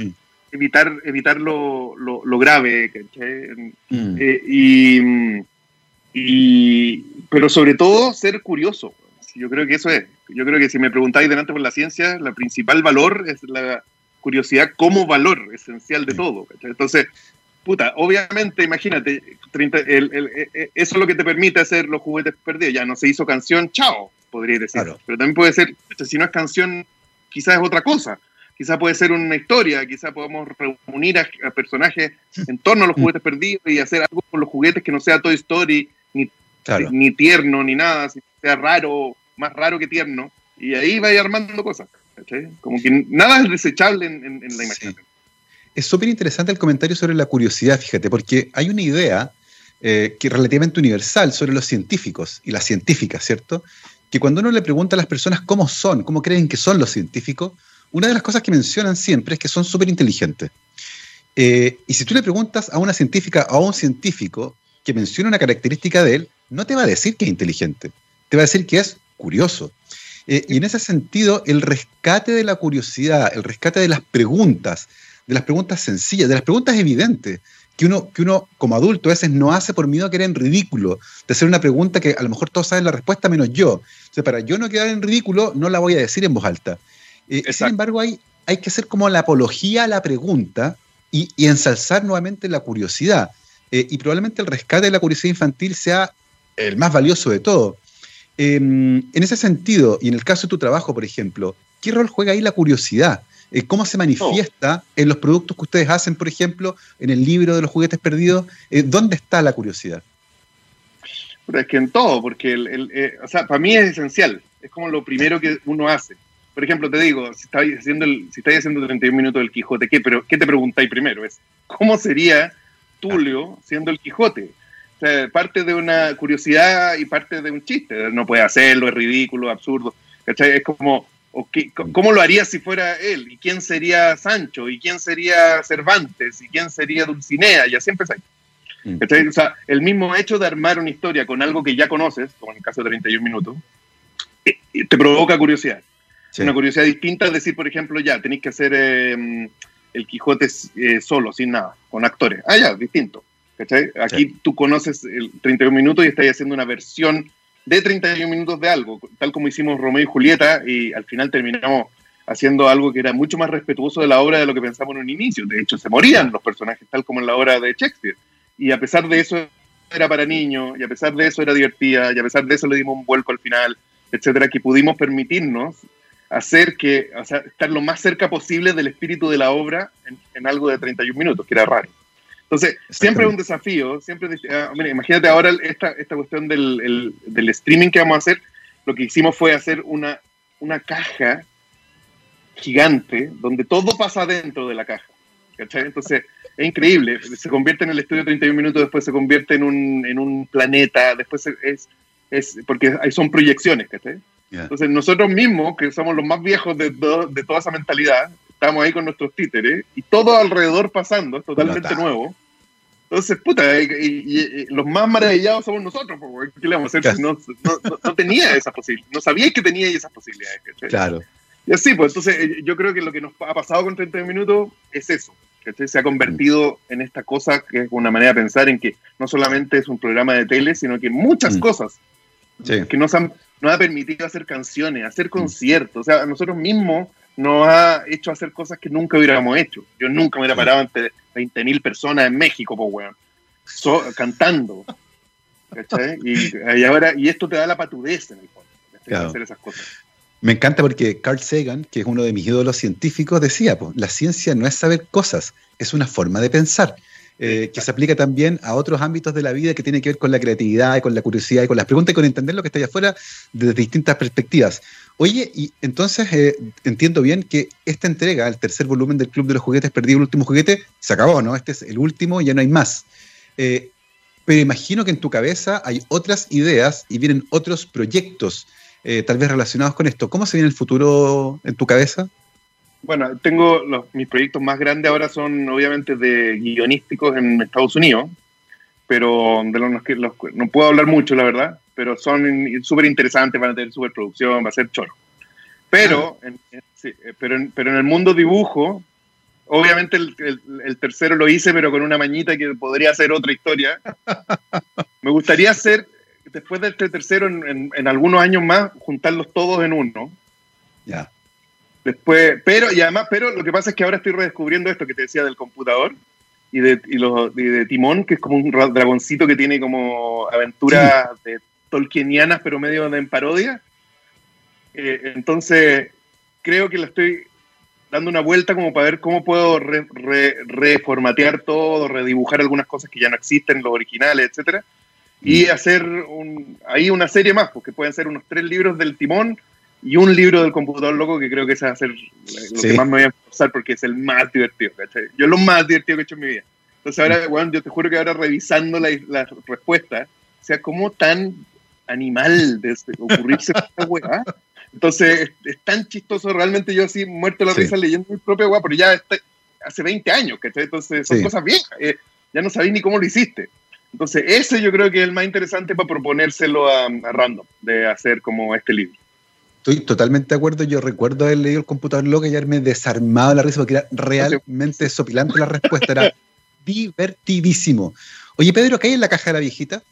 evitar, evitar lo, lo, grave, mm. eh, y, pero sobre todo ser curioso. Yo creo que eso es. Yo creo que si me preguntáis delante por la ciencia, la principal valor es la curiosidad como valor esencial de todo. Entonces, puta, obviamente, imagínate, 30, el, el, e, e, eso es lo que te permite hacer los juguetes perdidos. Ya no se hizo canción, chao, podría decir. Pero también puede ser, si no es canción, quizás es otra cosa quizá puede ser una historia, quizá podemos reunir a, personajes en torno a los mm. juguetes perdidos y hacer algo con los juguetes que no sea Toy Story, ni, ni tierno, ni nada, sea raro, más raro que tierno. Y ahí vais armando cosas. Como que nada es desechable en, la imaginación. Es súper interesante el comentario sobre la curiosidad, fíjate, porque hay una idea eh, que es relativamente universal sobre los científicos y las científicas, ¿cierto? Que cuando uno le pregunta a las personas cómo son, cómo creen que son los científicos, una de las cosas que mencionan siempre es que son súper inteligentes. Eh, y si tú le preguntas a una científica o a un científico que menciona una característica de él, no te va a decir que es inteligente, te va a decir que es curioso. Eh, y en ese sentido, el rescate de la curiosidad, el rescate de las preguntas, de las preguntas sencillas, de las preguntas evidentes, que uno, que uno como adulto a veces no hace por miedo a quedar en ridículo, de hacer una pregunta que a lo mejor todos saben la respuesta menos yo. O sea, para yo no quedar en ridículo, no la voy a decir en voz alta. Eh, sin embargo, hay, hay que hacer como la apología a la pregunta y, ensalzar nuevamente la curiosidad. Eh, y probablemente el rescate de la curiosidad infantil sea el más valioso de todo. Em, en ese sentido, y en el caso de tu trabajo, por ejemplo, ¿qué rol juega ahí la curiosidad? Eh, ¿Cómo se manifiesta en los productos que ustedes hacen, por ejemplo, en el libro de los juguetes perdidos? Eh, ¿Dónde está la curiosidad? Pero es que en todo, porque eh, o sea, para mí es esencial, es como lo primero que uno hace. Por ejemplo, te digo, si estáis haciendo, el, si estáis haciendo 31 minutos del Quijote, ¿qué, pero, ¿qué te preguntáis primero? Es, ¿cómo sería Tulio siendo el Quijote? O sea, parte de una curiosidad y parte de un chiste. No puede hacerlo, es ridículo, absurdo. Es como, ¿cómo lo haría si fuera él? ¿Y quién sería Sancho? ¿Y quién sería Cervantes? ¿Y quién sería Dulcinea? Y así empezáis. Mm. O sea, el mismo hecho de armar una historia con algo que ya conoces, como en el caso de 31 minutos, eh, te provoca curiosidad. Una curiosidad distinta es decir, por ejemplo, ya, tenéis que hacer em, el Quijote eh, solo, sin nada, con actores. Ah, ya, distinto. Aquí tú conoces el 31 minutos y estás haciendo una versión de 31 minutos de algo, tal como hicimos Romeo y Julieta, y al final terminamos haciendo algo que era mucho más respetuoso de la obra de lo que pensamos en un inicio. De hecho, se morían los personajes, tal como en la obra de Shakespeare. Y a pesar de eso era para niños, y a pesar de eso era divertida, y a pesar de eso le dimos un vuelco al final, etcétera, que pudimos permitirnos hacer que, o sea, estar lo más cerca posible del espíritu de la obra en, en algo de 31 minutos, que era raro. Entonces, siempre es un desafío, siempre, ah, imagínate ahora esta, esta cuestión del, del, streaming que vamos a hacer, lo que hicimos fue hacer una, una caja gigante donde todo pasa dentro de la caja. ¿cachai? Entonces, es increíble, se convierte en el estudio 31 minutos, después se convierte en un, en un planeta, después es, es porque ahí son proyecciones, ¿cachai? Entonces, nosotros mismos, que somos los más viejos de, de toda esa mentalidad, estamos ahí con nuestros títeres y todo alrededor pasando, es totalmente nuevo. Entonces, puta, y, los más maravillados somos nosotros, ¿qué le vamos a hacer? No, no, tenía esa posibilidad, no sabía que tenía esas posibilidades. Claro. Y así, pues entonces eh, yo creo que lo que nos ha pasado con 30 minutos es eso, que se ha convertido en esta cosa que es una manera de pensar en que no solamente es un programa de tele, sino que muchas mm. cosas que nos han, nos ha permitido hacer canciones, hacer mm. conciertos, o sea, nosotros mismos nos ha hecho hacer cosas que nunca hubiéramos hecho. Yo nunca me hubiera parado ante 20.000 personas en México, pues, weón, cantando. ¿Cachai? Y, ahora, y esto te da la patudez en el fondo, hacer esas cosas. Me encanta porque Carl Sagan, que es uno de mis ídolos científicos, decía, pues, la ciencia no es saber cosas, es una forma de pensar. Eh, que se aplica también a otros ámbitos de la vida que tiene que ver con la creatividad y con la curiosidad y con las preguntas y con entender lo que está allá afuera desde distintas perspectivas. Oye, y entonces eh, entiendo bien que esta entrega, el tercer volumen del Club de los Juguetes Perdido, el último juguete, se acabó, ¿no? Este es el último, ya no hay más. Eh, pero imagino que en tu cabeza hay otras ideas y vienen otros proyectos, tal vez relacionados con esto. ¿Cómo se viene el futuro en tu cabeza? Bueno, tengo los, mis proyectos más grandes ahora son obviamente de guionísticos en Estados Unidos, pero de los que los, no puedo hablar mucho, la verdad pero son súper interesantes, van a tener superproducción, va a ser choro. Pero, en, sí, eh, pero, en, pero en el mundo dibujo, obviamente el, el, tercero lo hice, pero con una mañita que podría ser otra historia. Me gustaría hacer, después de este tercero, en, en algunos años más, juntarlos todos en uno. Ya. Después, pero, y además, pero lo que pasa es que ahora estoy redescubriendo esto que te decía del computador y de, y los, de Timón, que es como un dragoncito que tiene como aventuras de tolkienianas, pero medio en parodia. Eh, entonces, creo que le estoy dando una vuelta como para ver cómo puedo reformatear todo, redibujar algunas cosas que ya no existen, los originales, etcétera, y mm. hacer un, ahí una serie más, porque pueden ser unos tres libros del timón y un libro del computador loco que creo que ese va a ser lo que más me voy a esforzar porque es el más divertido, ¿cachai? Yo lo más divertido que he hecho en mi vida. Entonces ahora, bueno, yo te juro que ahora revisando la, la respuesta, o sea, como tan animal de ocurrirse esta weá. Entonces es, tan chistoso, realmente yo así muerto la risa leyendo mi propia weá, pero ya está, hace 20 años, ¿cachai? Entonces son cosas viejas, eh, ya no sabéis ni cómo lo hiciste. Entonces ese yo creo que es el más interesante para proponérselo a, a Random, de hacer como este libro. Estoy totalmente de acuerdo. Yo recuerdo haber leído el computador loco y haberme desarmado la risa porque era realmente sopilante la respuesta. Era divertidísimo. Oye, Pedro, ¿qué hay en la caja de la viejita?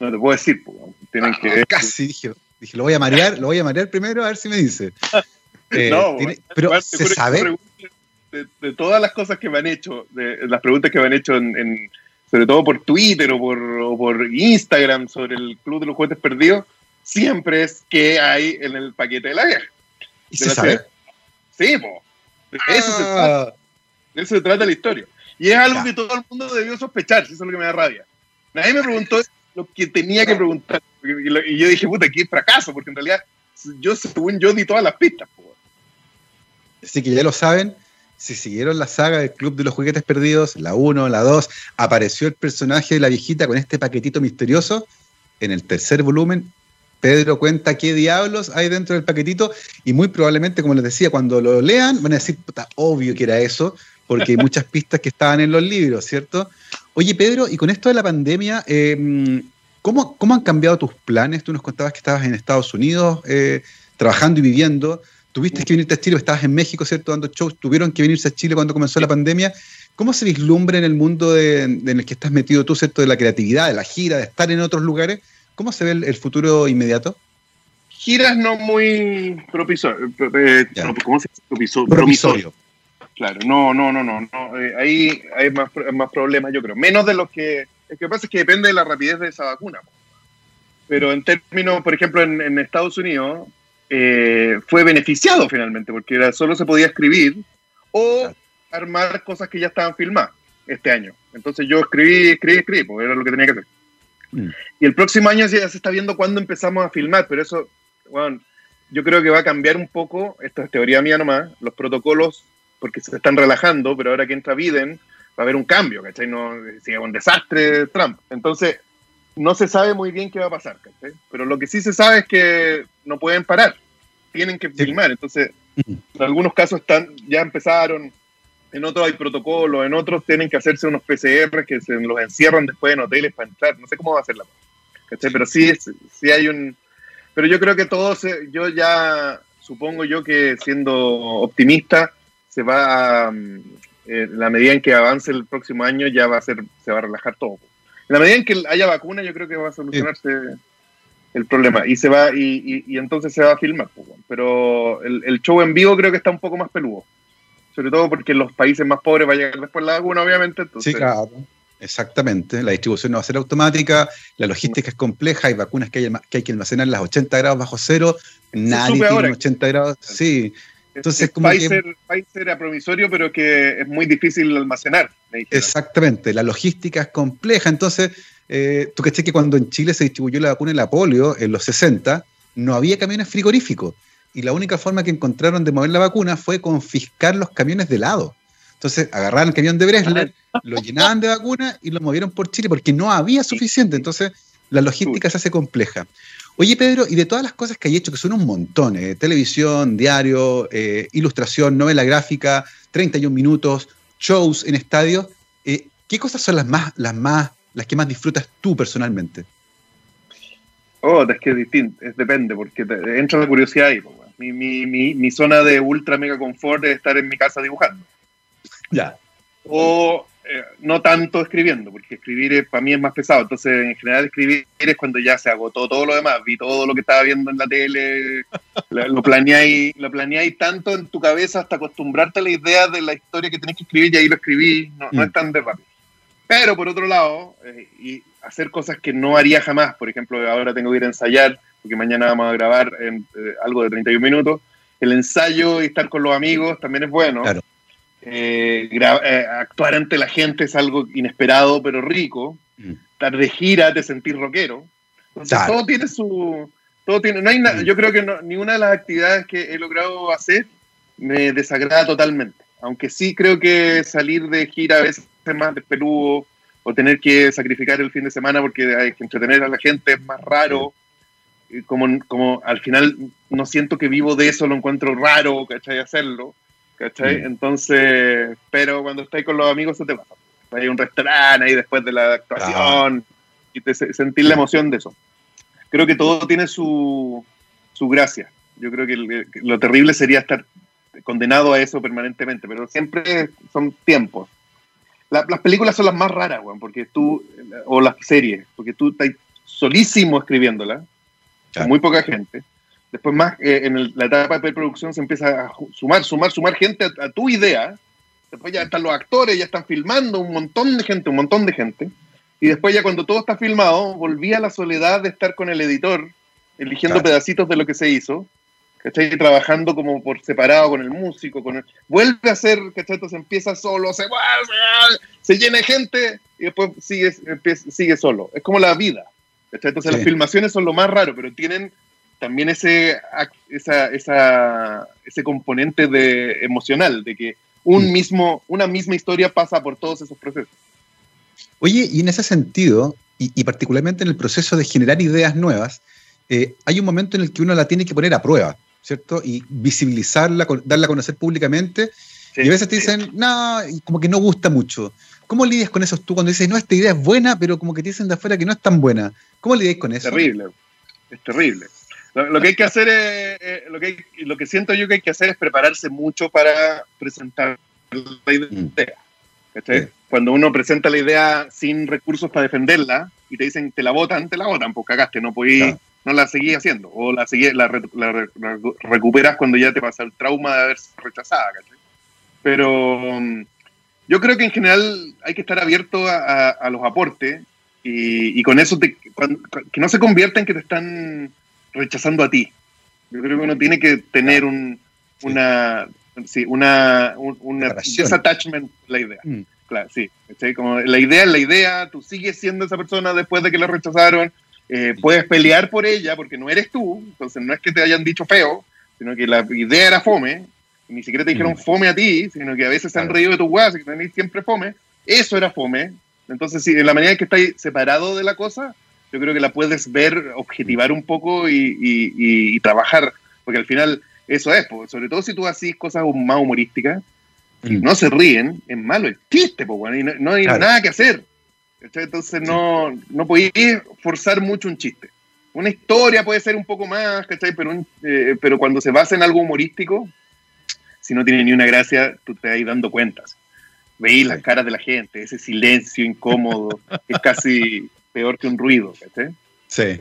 No te puedo decir, tienen ah, que. Casi dije, dije, lo voy a marear, lo voy a marear primero a ver si me dice. Eh, no, pero se sabe. De, todas las cosas que me han hecho, de las preguntas que me han hecho en, sobre todo por Twitter o por, o por Instagram sobre el Club de los Juguetes Perdidos, siempre es que hay en el paquete de la vieja. ¿Y se sabe? Sí, po. De eso, se ah. trata. de eso se trata la historia. Y es algo que todo el mundo debió sospechar, eso es lo que me da rabia. Nadie me preguntó lo que tenía que preguntar. Y yo dije, puta, qué fracaso, porque en realidad yo, según yo, di todas las pistas. Así que ya lo saben, si siguieron la saga del Club de los Juguetes Perdidos, la 1, la 2, apareció el personaje de la viejita con este paquetito misterioso. En el tercer volumen Pedro cuenta qué diablos hay dentro del paquetito y muy probablemente, como les decía, cuando lo lean van a decir, puta, obvio que era eso, porque hay muchas pistas que estaban en los libros, ¿cierto? Oye, Pedro, y con esto de la pandemia, em, ¿cómo, han cambiado tus planes? Tú nos contabas que estabas en Estados Unidos eh, trabajando y viviendo. Tuviste que venirte a Chile, estabas en México, ¿cierto? Dando shows, tuvieron que venirse a Chile cuando comenzó la pandemia. ¿Cómo se vislumbra en el mundo en el que estás metido tú, ¿cierto? De la creatividad, de la gira, de estar en otros lugares. ¿Cómo se ve el, futuro inmediato? Giras no muy propisorio. Eh, ¿Cómo se dice? Promisorio. Claro, no, no, no, no. no. Eh, ahí hay más, más problemas, yo creo. Menos de los que. Lo que pasa es que depende de la rapidez de esa vacuna. Pero en términos, por ejemplo, en, Estados Unidos, eh, fue beneficiado finalmente, porque era, solo se podía escribir o armar cosas que ya estaban filmadas este año. Entonces yo escribí, escribí, escribí, porque era lo que tenía que hacer. Y el próximo año ya se está viendo cuándo empezamos a filmar, pero eso, bueno, yo creo que va a cambiar un poco, esto es teoría mía nomás, los protocolos, porque se están relajando, pero ahora que entra Biden, va a haber un cambio, ¿cachai? No, sigue un desastre Trump. Entonces, no se sabe muy bien qué va a pasar, ¿cachai? Pero lo que sí se sabe es que no pueden parar, tienen que filmar. Entonces, en algunos casos están, ya empezaron, en otros hay protocolos, en otros tienen que hacerse unos PCR que se los encierran después en hoteles para entrar. No sé cómo va a ser la cosa. Pero sí, sí hay un... Pero yo creo que todos, yo ya supongo yo que siendo optimista, se va a, mm, en la medida en que avance el próximo año ya va a ser, se va a relajar todo. En la medida en que haya vacuna, yo creo que va a solucionarse el problema. Y se va, y, y, entonces se va a filmar. Pero el, el show en vivo creo que está un poco más peludo sobre todo porque en los países más pobres va a llegar después la vacuna, obviamente. Sí, claro. Exactamente, la distribución no va a ser automática, la logística es compleja, hay vacunas que hay que, hay que almacenar las 80 grados bajo cero, nadie tiene 80 grados, sí. Entonces, como Pfizer, Pfizer era provisorio, pero que es muy difícil almacenar. Exactamente, la logística es compleja, entonces, eh, tú caché que cuando en Chile se distribuyó la vacuna de la polio en los 60, no había camiones frigoríficos y la única forma que encontraron de mover la vacuna fue confiscar los camiones de lado. Entonces agarraron el camión de Bresler, lo llenaban de vacuna y lo movieron por Chile porque no había suficiente. Entonces la logística se hace compleja. Oye, Pedro, y de todas las cosas que hay hecho, que son un montón, eh, televisión, diario, eh, ilustración, novela gráfica, 31 minutos, shows en estadios, eh, ¿qué cosas son las más, las más, las que más disfrutas tú personalmente? Oh, es que es distinto, es, depende, porque entra la curiosidad ahí. Mi, mi, mi, mi, zona de ultra mega confort es estar en mi casa dibujando. Ya. O eh, no tanto escribiendo, porque escribir para mí es más pesado. Entonces, en general, escribir es cuando ya se agotó todo lo demás. Vi todo lo que estaba viendo en la tele, lo, planeáis, lo planeáis tanto en tu cabeza hasta acostumbrarte a la idea de la historia que tenés que escribir y ahí lo escribí. No, no es mm. tan de rápido. Pero por otro lado, eh, y hacer cosas que no haría jamás. Por ejemplo, ahora tengo que ir a ensayar porque mañana vamos a grabar en, eh, algo de 31 minutos. El ensayo y estar con los amigos también es bueno. Eh, eh, actuar ante la gente es algo inesperado pero rico. Mm. Estar de gira, te sentir rockero. Entonces todo tiene su Todo tiene, no hay nada, yo creo que no, ninguna de las actividades que he logrado hacer me desagrada totalmente. Aunque sí creo que salir de gira a veces es más despeludo o tener que sacrificar el fin de semana porque hay que entretener a la gente es más raro. Como, como al final no siento que vivo de eso, lo encuentro raro, ¿cachai? Hacerlo, ¿cachai? Entonces, pero cuando estáis con los amigos se te pasa. Hay un restaurante ahí después de la actuación y te sentir la emoción de eso. Creo que todo tiene su, su gracia. Yo creo que lo terrible sería estar condenado a eso permanentemente, pero siempre son tiempos. Las películas son las más raras, porque tú, o las series, porque tú estás solísimo escribiéndola, con muy poca gente. Después más, eh, en la etapa de preproducción se empieza a sumar, sumar, sumar gente a, tu idea. Después ya están los actores, ya están filmando un montón de gente, un montón de gente. Y después ya cuando todo está filmado, volví a la soledad de estar con el editor, eligiendo pedacitos de lo que se hizo ¿cachai? Trabajando como por separado con el músico, con vuelve a ser, ¿cachai? Entonces empieza solo, se, se llena de gente y después sigue, sigue solo. Es como la vida, ¿cachai? Entonces las filmaciones son lo más raro, pero tienen también ese, esa, esa, ese componente de, emocional, de que un mm. mismo, una misma historia pasa por todos esos procesos. Oye, y en ese sentido, y, y particularmente en el proceso de generar ideas nuevas, eh, hay un momento en el que uno la tiene que poner a prueba. ¿Cierto? Y visibilizarla, darla a conocer públicamente. y a veces te dicen, no, como que no gusta mucho. ¿Cómo lidias con eso tú cuando dices, no, esta idea es buena, pero como que te dicen de afuera que no es tan buena? ¿Cómo lidias con eso? Es terrible, es terrible. Lo, que hay que hacer es, eh, lo, que lo que siento yo que hay que hacer es prepararse mucho para presentar la idea. Mm. Cuando uno presenta la idea sin recursos para defenderla y te dicen, te la votan, te la votan, pues cagaste, no podís no la seguí haciendo. O la, seguí, la, recuperas cuando ya te pasa el trauma de haber rechazada, ¿cachai? Pero um, yo creo que en general hay que estar abierto a, los aportes y, con eso que no se convierta en que te están rechazando a ti. Yo creo que uno tiene que tener un, una, sí, una, un, attachment la idea. Mm. Claro, sí. Como la idea es la idea, tú sigues siendo esa persona después de que la rechazaron, eh, puedes pelear por ella porque no eres tú, entonces no es que te hayan dicho feo, sino que la idea era fome, ni siquiera te dijeron mm. fome a ti, sino que a veces se han reído de tu weas, que tenéis siempre fome, eso era fome. Entonces, si en la manera en que estáis separado de la cosa, yo creo que la puedes ver, objetivar un poco y, trabajar, porque al final eso es, sobre todo si tú haces cosas más humorísticas, y mm. no se ríen, es malo el chiste, y no, hay nada que hacer. Entonces no, no podéis forzar mucho un chiste. Una historia puede ser un poco más, ¿cachai? Pero, eh, pero cuando se basa en algo humorístico, si no tiene ni una gracia, tú te vas dando cuentas. Veis las caras de la gente, ese silencio incómodo, es casi peor que un ruido, ¿cachai? Sí.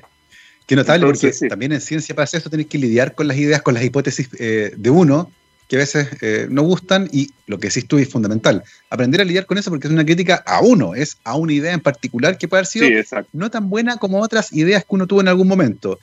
Qué notable, porque también en ciencia para hacer eso tenés que lidiar con las ideas, con las hipótesis eh, de uno, que a veces eh, no gustan y lo que decís tú es fundamental. Aprender a lidiar con eso porque es una crítica a uno, es a una idea en particular que puede haber sido no tan buena como otras ideas que uno tuvo en algún momento.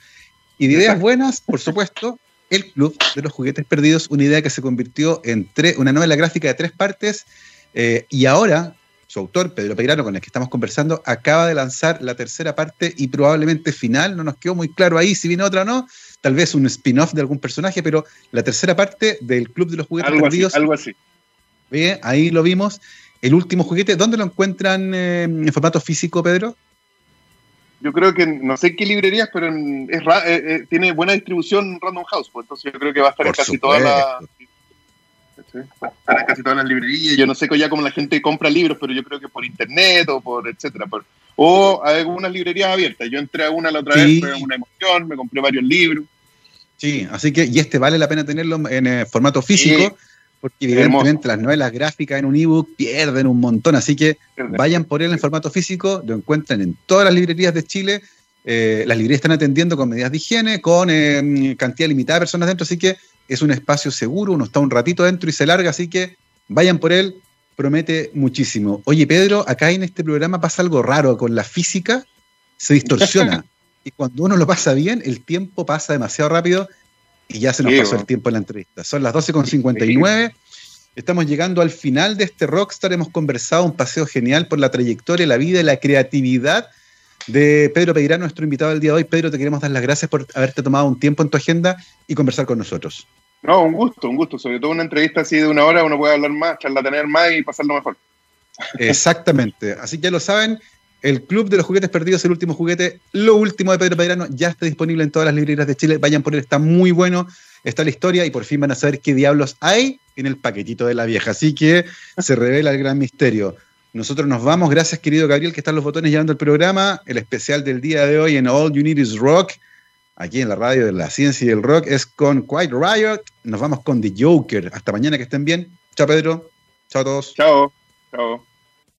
Y de ideas buenas, por supuesto, el Club de los Juguetes Perdidos, una idea que se convirtió en una novela gráfica de tres partes eh, y ahora su autor, Pedro Peirano, con el que estamos conversando, acaba de lanzar la tercera parte y probablemente final, no nos quedó muy claro ahí si viene otra o no, tal vez un spin-off de algún personaje, pero la tercera parte del Club de los Juguetes algo Perdidos. algo así. Bien, ahí lo vimos. El último juguete, ¿dónde lo encuentran eh, en formato físico, Pedro? Yo creo que, no sé qué librerías, pero es eh, eh, tiene buena distribución Random House, pues entonces yo creo que va a estar en casi todas las casi todas las librerías. Yo no sé ya cómo la gente compra libros, pero yo creo que por internet o por etcétera. O hay algunas librerías abiertas. Yo entré a una la otra vez, fue una emoción, me compré varios libros. Sí, así que, y este vale la pena tenerlo en eh, formato físico, porque evidentemente las novelas gráficas en un ebook pierden un montón, así que vayan por él en formato físico, lo encuentran en todas las librerías de Chile, eh, las librerías están atendiendo con medidas de higiene, con eh, cantidad limitada de personas dentro, así que es un espacio seguro, uno está un ratito dentro y se larga, así que vayan por él, promete muchísimo. Oye, Pedro, acá en este programa pasa algo raro con la física, se distorsiona. y cuando uno lo pasa bien, el tiempo pasa demasiado rápido y ya se nos pasó el tiempo en la entrevista. Son las 12.59. Estamos llegando al final de este Rockstar. Hemos conversado un paseo genial por la trayectoria, la vida y la creatividad de Pedro Peirano, nuestro invitado del día de hoy. Pedro, te queremos dar las gracias por haberte tomado un tiempo en tu agenda y conversar con nosotros. No, un gusto, un gusto. Sobre todo una entrevista así de una hora, uno puede hablar más, charlatanear más y pasarlo mejor. Exactamente. Así que ya lo saben, el Club de los Juguetes Perdidos, el último juguete, lo último de Pedro Peirano, ya está disponible en todas las librerías de Chile. Vayan por él, está muy bueno, está la historia y por fin van a saber qué diablos hay en el paquetito de la vieja. Así que se revela el gran misterio. Nosotros nos vamos. Gracias, querido Gabriel, que están los botones llevando el programa. El especial del día de hoy en All You Need Is Rock, aquí en la radio de la ciencia y el rock, es con Quiet Riot. Nos vamos con The Joker. Hasta mañana, que estén bien. Chao, Pedro. Chao a todos. Chao. Chao.